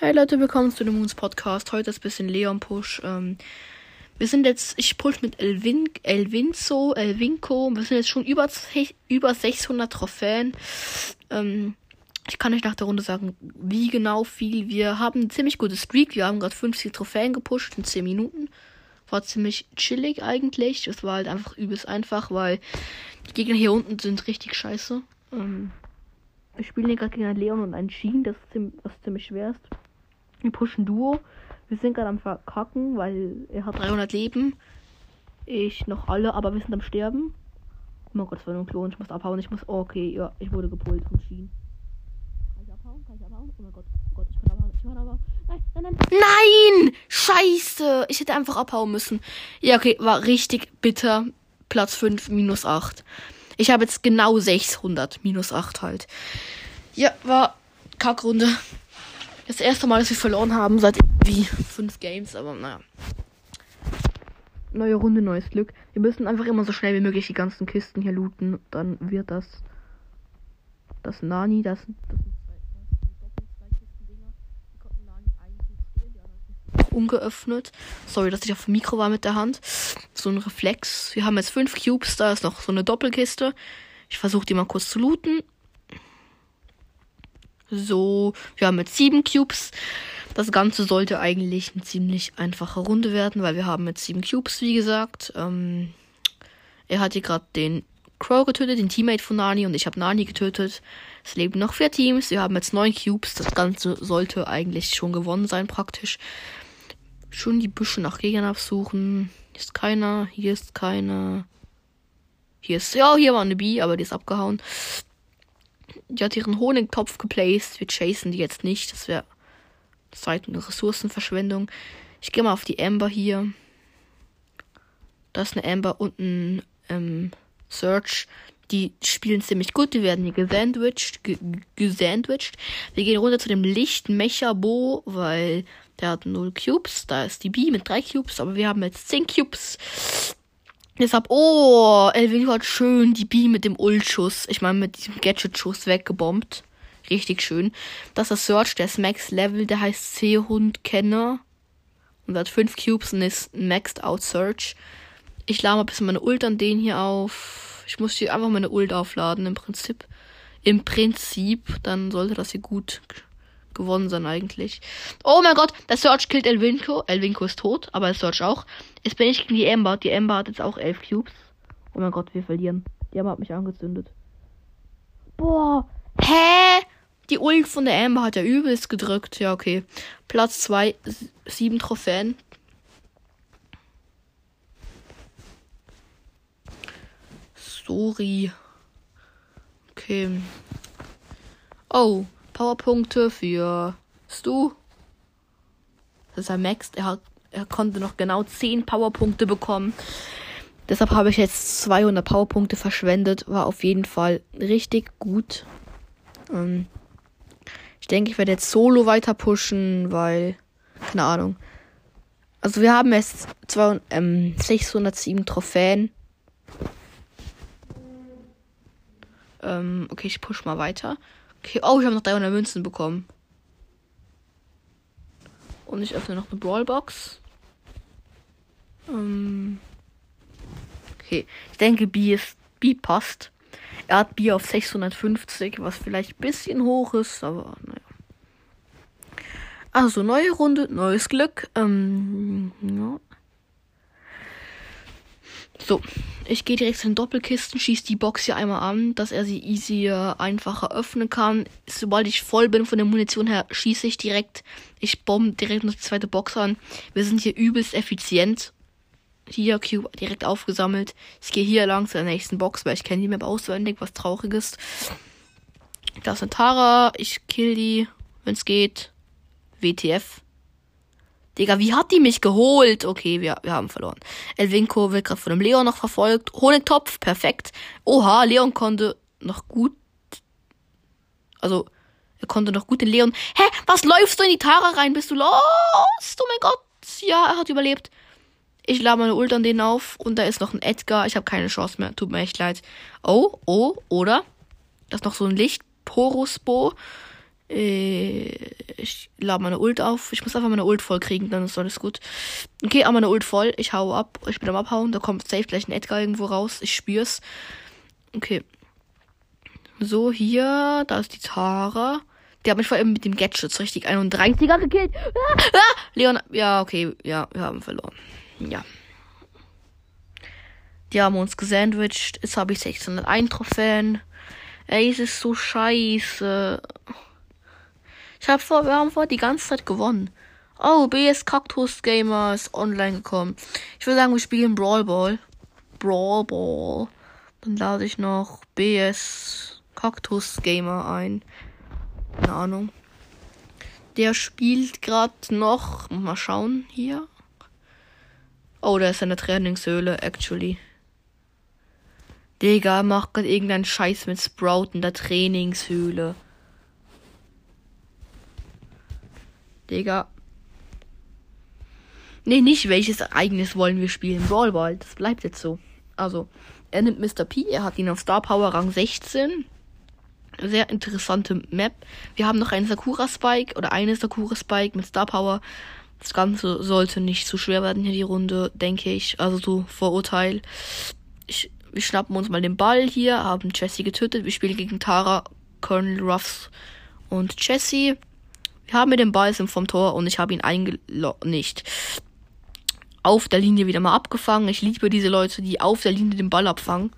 Hey Leute, willkommen zu dem Moons Podcast. Heute ist ein bisschen Leon Push. Ähm, wir sind jetzt, ich push mit Elvin, Elvinzo, Elvinco. Wir sind jetzt schon über, über 600 Trophäen. Ähm, ich kann euch nach der Runde sagen, wie genau viel. Wir haben ein ziemlich gutes Streak. Wir haben gerade 50 Trophäen gepusht in 10 Minuten. War ziemlich chillig eigentlich. Es war halt einfach übelst einfach, weil die Gegner hier unten sind richtig scheiße. Ähm, wir spielen hier gerade gegen einen Leon und einen Sheen, das, ziemlich, das ziemlich schwer ist. Wir pushen Duo. Wir sind gerade am Verkacken, weil er hat 300 Leben. Ich noch alle, aber wir sind am Sterben. Oh mein Gott, das war nur ein Klon. Ich muss abhauen. Ich muss. Oh, okay, ja, ich wurde gepult von Schienen. Kann ich abhauen? Kann ich abhauen? Oh mein Gott. Oh Gott, ich kann abhauen. Ich kann abhauen. Nein, nein, nein. Nein! Scheiße! Ich hätte einfach abhauen müssen. Ja, okay, war richtig bitter. Platz 5, minus 8. Ich habe jetzt genau 600, minus 8 halt. Ja, war Kackrunde. Das erste Mal, dass wir verloren haben seit irgendwie fünf Games, aber naja. Neue Runde, neues Glück. Wir müssen einfach immer so schnell wie möglich die ganzen Kisten hier looten. Dann wird das. Das Nani, das, das ungeöffnet. Sorry, dass ich auf dem Mikro war mit der Hand. So ein Reflex. Wir haben jetzt fünf Cubes, da ist noch so eine Doppelkiste. Ich versuche die mal kurz zu looten. So, wir haben jetzt sieben Cubes. Das Ganze sollte eigentlich eine ziemlich einfache Runde werden, weil wir haben jetzt sieben Cubes, wie gesagt. Ähm, er hat hier gerade den Crow getötet, den Teammate von Nani, und ich habe Nani getötet. Es leben noch vier Teams. Wir haben jetzt neun Cubes. Das Ganze sollte eigentlich schon gewonnen sein, praktisch. Schon die Büsche nach Gegnern absuchen. Hier ist keiner. Hier ist keiner. Hier ist, ja, hier war eine Bee, aber die ist abgehauen. Die hat ihren Honigtopf geplaced. Wir chasen die jetzt nicht. Das wäre Zeit- und Ressourcenverschwendung. Ich gehe mal auf die Amber hier. Da ist eine Amber und ein ähm, Search. Die spielen ziemlich gut. Die werden hier gesandwiched. gesandwiched. Wir gehen runter zu dem Licht Mecha Bo, weil der hat 0 Cubes. Da ist die B mit 3 Cubes. Aber wir haben jetzt 10 Cubes. Deshalb, oh, Elvin hat schön die B mit dem Ultschuss, ich meine mit diesem Gadget-Schuss weggebombt. Richtig schön. Das ist das Search, der ist Max Level, der heißt Seehund-Kenner. Und hat 5 Cubes und ist Maxed Out Search. Ich lade mal ein bisschen meine Ult an den hier auf. Ich muss hier einfach meine Ult aufladen, im Prinzip. Im Prinzip, dann sollte das hier gut gewonnen sein eigentlich. Oh mein Gott, der Search killt Elvinko. Elvinko ist tot, aber der Search auch. Jetzt bin ich gegen die Amber. Die Amber hat jetzt auch elf Cubes. Oh mein Gott, wir verlieren. Die Amber hat mich angezündet. Boah. Hä? Die Ult von der Amber hat ja übelst gedrückt. Ja, okay. Platz 2, 7 Trophäen. Sorry. Okay. Oh, Powerpunkte für Stu. Das ist er maxed. Er, hat, er konnte noch genau 10 Powerpunkte bekommen. Deshalb habe ich jetzt 200 Powerpunkte verschwendet. War auf jeden Fall richtig gut. Ähm, ich denke, ich werde jetzt solo weiter pushen, weil. Keine Ahnung. Also wir haben jetzt zwei, ähm, 607 Trophäen. Ähm, okay, ich push mal weiter. Okay, oh, ich habe noch 300 Münzen bekommen. Und ich öffne noch eine Brawlbox. Ähm okay, ich denke, B, ist, B passt. Er hat B auf 650, was vielleicht ein bisschen hoch ist, aber naja. Also, neue Runde, neues Glück. Ähm, ja. So, ich gehe direkt zu den Doppelkisten, schieße die Box hier einmal an, dass er sie easier, einfacher öffnen kann. Sobald ich voll bin von der Munition her, schieße ich direkt. Ich bombe direkt noch die zweite Box an. Wir sind hier übelst effizient. Hier, Cube direkt aufgesammelt. Ich gehe hier lang zu der nächsten Box, weil ich kenne die Map auswendig, was traurig ist. Da ist eine Tara. Ich kill die, wenn es geht. WTF. Digga, wie hat die mich geholt? Okay, wir, wir haben verloren. Elvinko wird gerade von dem Leon noch verfolgt. Honigtopf, perfekt. Oha, Leon konnte noch gut. Also, er konnte noch gut den Leon. Hä? Was läufst du in die Tara rein? Bist du lost? Oh mein Gott. Ja, er hat überlebt. Ich lade meine Ult an den auf und da ist noch ein Edgar. Ich habe keine Chance mehr. Tut mir echt leid. Oh, oh, oder? Da ist noch so ein Licht. Porusbo. Äh, ich lade meine Ult auf. Ich muss einfach meine Ult voll kriegen, dann ist alles gut. Okay, aber meine Ult voll. Ich hau ab. Ich bin am Abhauen. Da kommt safe gleich ein Edgar irgendwo raus. Ich spür's. Okay. So, hier. Da ist die Tara. Der hat mich vor allem mit dem Gadget richtig 31er gekillt. Ah, ah, Leon. Ja, okay. Ja, wir haben verloren. Ja. Die haben uns gesandwiched. Jetzt habe ich 601 Trophäen. Ey, es ist so scheiße. Ich hab vor, wir haben vor die ganze Zeit gewonnen. Oh, BS Cactus Gamer ist online gekommen. Ich würde sagen, wir spielen Brawl Ball. Brawl Ball. Dann lade ich noch BS Cactus Gamer ein. Keine Ahnung. Der spielt gerade noch. Mal schauen hier. Oh, der ist in der Trainingshöhle, actually. Digga, macht gerade irgendeinen Scheiß mit Sprout in der Trainingshöhle. Digga. Nee, nicht welches Ereignis wollen wir spielen. Brawl Ball, das bleibt jetzt so. Also, er nimmt Mr. P, er hat ihn auf Star Power Rang 16. Sehr interessante Map. Wir haben noch einen Sakura Spike oder eine Sakura Spike mit Star Power. Das Ganze sollte nicht zu schwer werden hier die Runde, denke ich. Also so Vorurteil. Ich, wir schnappen uns mal den Ball hier, haben Jessie getötet. Wir spielen gegen Tara, Colonel Ruffs und Jessie. Wir haben mit dem Ball sind vom Tor und ich habe ihn eingeloggt. Nicht. Auf der Linie wieder mal abgefangen. Ich liebe diese Leute, die auf der Linie den Ball abfangen.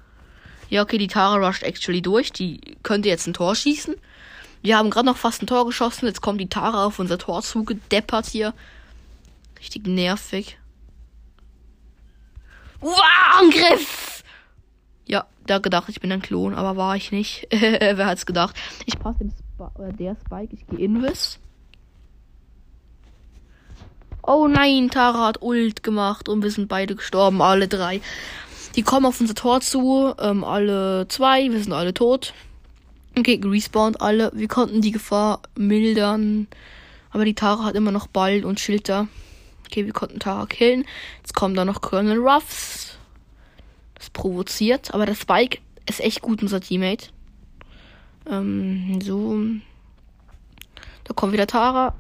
Ja, okay, die Tara rusht actually durch. Die könnte jetzt ein Tor schießen. Wir haben gerade noch fast ein Tor geschossen. Jetzt kommt die Tara auf unser Tor zugedeppert hier. Richtig nervig. Uah, Angriff! Ja, da gedacht, ich bin ein Klon, aber war ich nicht. Wer hat's gedacht? Ich passe dem Sp oder der Spike, ich gehe Invis. Oh nein, Tara hat Ult gemacht und wir sind beide gestorben, alle drei. Die kommen auf unser Tor zu, ähm, alle zwei, wir sind alle tot. Okay, respawned alle. Wir konnten die Gefahr mildern. Aber die Tara hat immer noch Ball und Schild da. Okay, wir konnten Tara killen. Jetzt kommt da noch Colonel Ruffs. Das provoziert. Aber der Spike ist echt gut, unser Teammate. Ähm, so. Da kommt wieder Tara.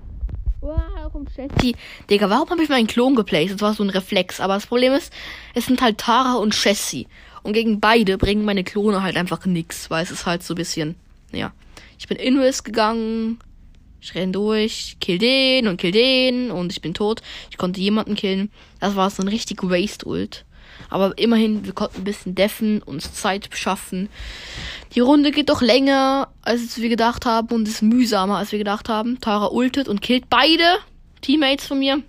Kommt Jessie. Digga, warum habe ich meinen Klon geplaced? Das war so ein Reflex. Aber das Problem ist, es sind halt Tara und Jessie. Und gegen beide bringen meine Klone halt einfach nix, weil es ist halt so ein bisschen, ja. Ich bin Invis gegangen. Ich renn durch, kill den und kill den und ich bin tot. Ich konnte jemanden killen. Das war so ein richtig Waste-Ult. Aber immerhin, wir konnten ein bisschen deffen, uns Zeit schaffen. Die Runde geht doch länger, als wir gedacht haben und ist mühsamer, als wir gedacht haben. Tara ultet und killt beide Teammates von mir.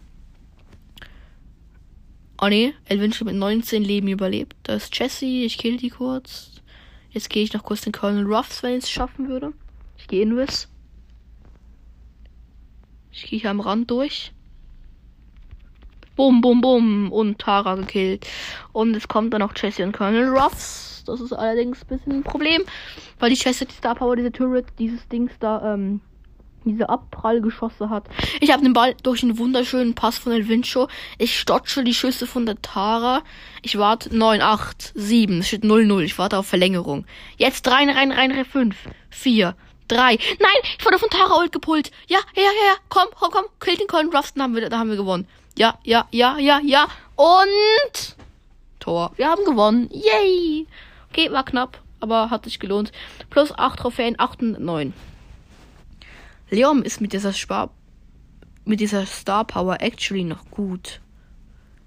Oh ne, Elvinche mit 19 Leben überlebt. Da ist Jessie, ich kill die kurz. Jetzt gehe ich noch kurz den Colonel Ruffs, wenn ich es schaffen würde. Ich gehe Invis. Ich gehe hier am Rand durch. Bum, bum, bum. Und Tara gekillt. Und es kommt dann noch Jessie und Colonel Ruffs. Das ist allerdings ein bisschen ein Problem. Weil die Jessie die Star Power, diese Turret, dieses Dings da, ähm, diese Abprallgeschosse hat. Ich habe den Ball durch einen wunderschönen Pass von El Vincho. Ich stotsche die Schüsse von der Tara. Ich warte 9, 8, 7. Es steht 0, 0. Ich warte auf Verlängerung. Jetzt rein, rein, rein, rein. 5, 4, 3. Nein, ich wurde von Tara Ult gepult. Ja, ja, ja, ja. Komm, komm, komm. Kill den Colin Ruffston haben wir, da haben wir gewonnen. Ja, ja, ja, ja, ja. Und Tor. Wir haben gewonnen. Yay. Okay, war knapp, aber hat sich gelohnt. Plus 8 Trophäen, 8 und 9. Leon ist mit dieser Spar mit dieser Star Power actually noch gut.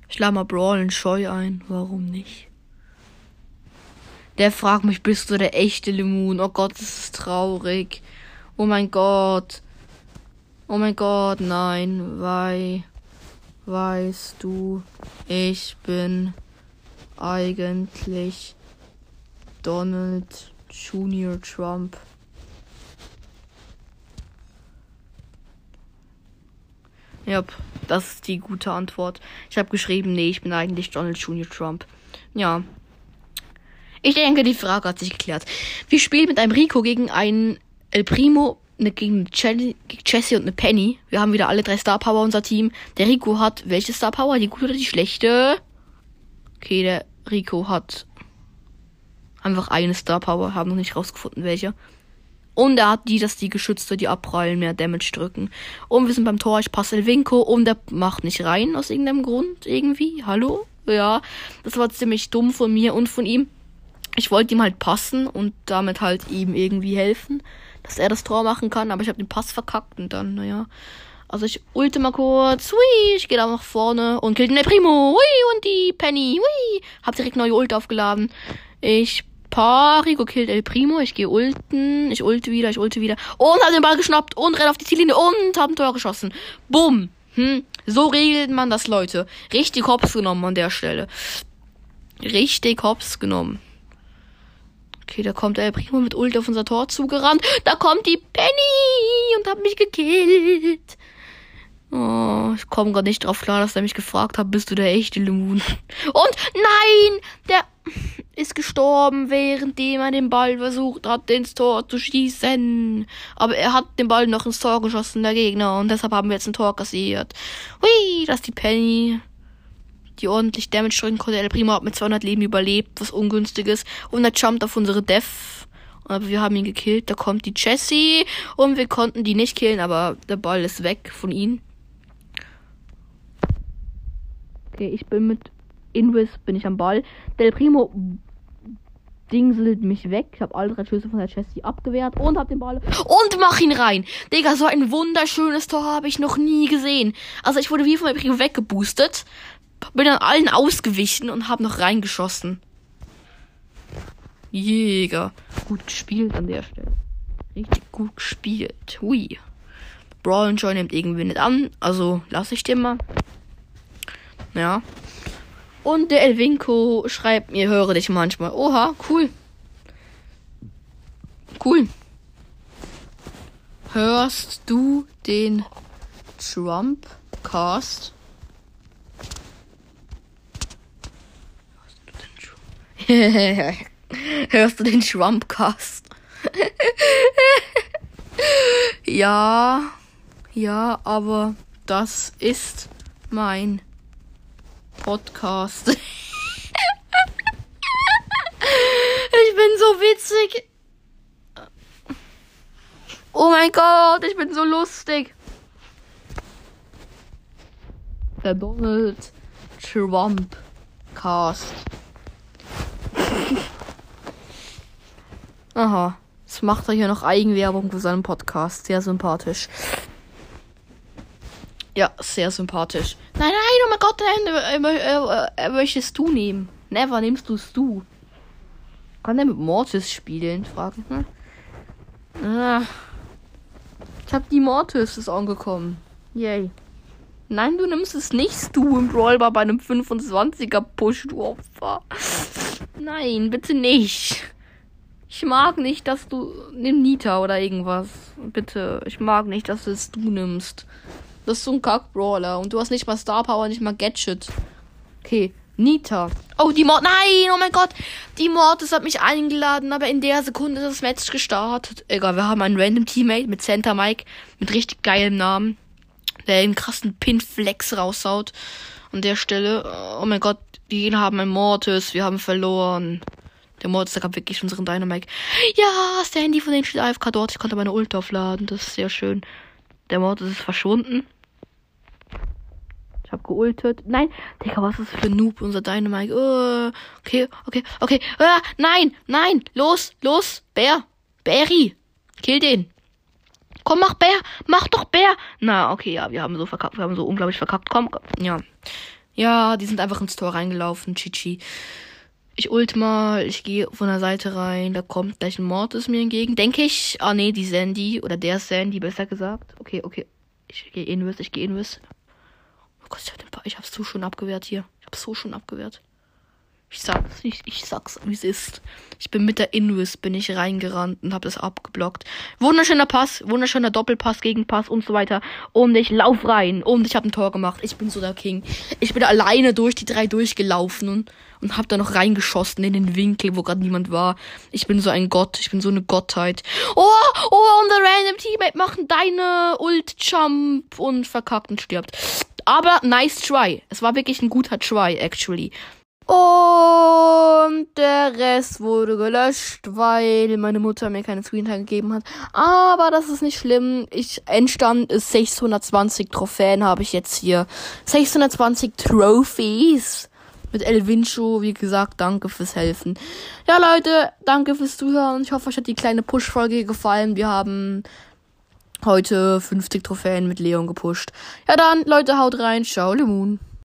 Ich lade mal Brawl und Scheu ein. Warum nicht? Der fragt mich, bist du der echte Lemon? Oh Gott, das ist traurig. Oh mein Gott. Oh mein Gott, nein. Weil, weißt du, ich bin eigentlich Donald Junior Trump. Ja, das ist die gute Antwort. Ich habe geschrieben, nee, ich bin eigentlich Donald Junior Trump. Ja. Ich denke, die Frage hat sich geklärt. Wir spielen mit einem Rico gegen einen El Primo, ne, gegen Jesse und eine Penny. Wir haben wieder alle drei Star Power unser Team. Der Rico hat welche Star Power? Die gute oder die schlechte? Okay, der Rico hat einfach eine Star Power. Haben noch nicht rausgefunden, welche. Und er hat die, dass die Geschütze, die abprallen, mehr Damage drücken. Und wir sind beim Tor, ich passe Elvinko und der macht nicht rein aus irgendeinem Grund irgendwie. Hallo? Ja, das war ziemlich dumm von mir und von ihm. Ich wollte ihm halt passen und damit halt ihm irgendwie helfen, dass er das Tor machen kann, aber ich habe den Pass verkackt und dann, naja. Also ich ulte mal kurz, hui, ich gehe da nach vorne und kill den El Primo, hui, und die Penny, hui. Hab direkt neue Ult aufgeladen. Ich Parigo killt El Primo. Ich gehe ulten. Ich ulte wieder, ich ulte wieder. Und hab den Ball geschnappt und renn auf die Ziellinie und hab ein Tor geschossen. Bumm. Hm. So regelt man das, Leute. Richtig hops genommen an der Stelle. Richtig hops genommen. Okay, da kommt El Primo mit Ult auf unser Tor zugerannt. Da kommt die Penny und hat mich gekillt. Oh, ich komme gar nicht drauf klar, dass er mich gefragt hat, bist du der echte Lemon? Und nein, der ist gestorben, währenddem er den Ball versucht hat, ins Tor zu schießen. Aber er hat den Ball noch ins Tor geschossen, der Gegner, und deshalb haben wir jetzt ein Tor kassiert. Hui, das ist die Penny, die ordentlich Damage drücken konnte. El Primo hat mit 200 Leben überlebt, was ungünstig ist. Und er jumpt auf unsere Def. Aber wir haben ihn gekillt. Da kommt die Jessie. Und wir konnten die nicht killen, aber der Ball ist weg von ihnen. Okay, ich bin mit Invis, bin ich am Ball. Del Primo dingselt mich weg. Ich habe alle drei Schüsse von der Chessie abgewehrt und hab den Ball und mach ihn rein. Digga, so ein wunderschönes Tor habe ich noch nie gesehen. Also ich wurde wie von der Primo weggeboostet, bin an allen ausgewichen und hab noch reingeschossen. Jäger. Gut gespielt an der Stelle. Richtig gut gespielt. Hui. Brawl Joy nimmt irgendwie nicht an, also lasse ich den mal. Ja. Und der Elvinko schreibt mir, höre dich manchmal. Oha, cool. Cool. Hörst du den Trump-Cast? Hörst du den Trump-Cast? ja, ja, aber das ist mein Podcast. ich bin so witzig. Oh mein Gott, ich bin so lustig. Der Donald Trump Cast. Aha. Jetzt macht er hier noch Eigenwerbung für seinen Podcast. Sehr sympathisch. Ja, sehr sympathisch. Nein, nein, oh mein Gott, nein, äh, möchtest du nehmen? Never nimmst du's du. Kann der mit Mortis spielen? Fragen. Hm? Ah. Ich hab die Mortis ist angekommen. Yay. Nein, du nimmst es nicht, du im Brawlbar bei einem 25er Push, du Opfer. Nein, bitte nicht. Ich mag nicht, dass du. Nimm Nita oder irgendwas. Bitte. Ich mag nicht, dass du es du nimmst. Das ist so ein Kack-Brawler. Und du hast nicht mal Star Power, nicht mal Gadget. Okay. Nita. Oh, die Mord. Nein, oh mein Gott. Die Mortis hat mich eingeladen, aber in der Sekunde ist das Match gestartet. Egal, wir haben einen random Teammate mit Santa Mike mit richtig geilem Namen, der einen krassen Pin-Flex raushaut. An der Stelle, oh mein Gott, die haben einen Mortis, wir haben verloren. Der Mortis, der gab wirklich unseren Dynamite. Ja, ist der Handy von den steht AFK dort. Ich konnte meine Ult aufladen. Das ist sehr schön. Der Mortis ist verschwunden. Ich hab geultet. Nein, Digga, was ist für ein Noob, unser Dynamite? Oh, okay, okay, okay. Ah, nein, nein, los, los, Bär, Bäri, kill den. Komm, mach Bär, mach doch Bär. Na, okay, ja, wir haben so verkackt, wir haben so unglaublich verkackt. Komm, komm, ja. Ja, die sind einfach ins Tor reingelaufen, Chichi. Ich ult mal, ich gehe von der Seite rein, da kommt gleich ein Mortis mir entgegen. Denke ich. Ah nee, die Sandy, oder der Sandy, besser gesagt. Okay, okay. Ich gehe invis, ich gehe invis. Oh Gott, ich, hab den ich hab's so schon abgewehrt hier. Ich hab's so schon abgewehrt. Ich sag's nicht, ich sag's, wie es ist. Ich bin mit der Invis, bin ich reingerannt und hab das abgeblockt. Wunderschöner Pass, wunderschöner Doppelpass, Gegenpass und so weiter. Und ich lauf rein und ich hab ein Tor gemacht. Ich bin so der King. Ich bin alleine durch die drei durchgelaufen und, und hab da noch reingeschossen in den Winkel, wo gerade niemand war. Ich bin so ein Gott, ich bin so eine Gottheit. Oh, oh, und der random Teammate macht deine Ult-Jump und verkackt und stirbt. Aber nice try. Es war wirklich ein guter Try, actually. Und der Rest wurde gelöscht, weil meine Mutter mir keine Screentime gegeben hat. Aber das ist nicht schlimm. Ich, Endstand ist 620 Trophäen habe ich jetzt hier. 620 Trophies. Mit El Vincho, wie gesagt, danke fürs Helfen. Ja, Leute, danke fürs Zuhören. Ich hoffe, euch hat die kleine Push-Folge gefallen. Wir haben heute 50 Trophäen mit Leon gepusht. Ja, dann, Leute, haut rein. Ciao, Lemon.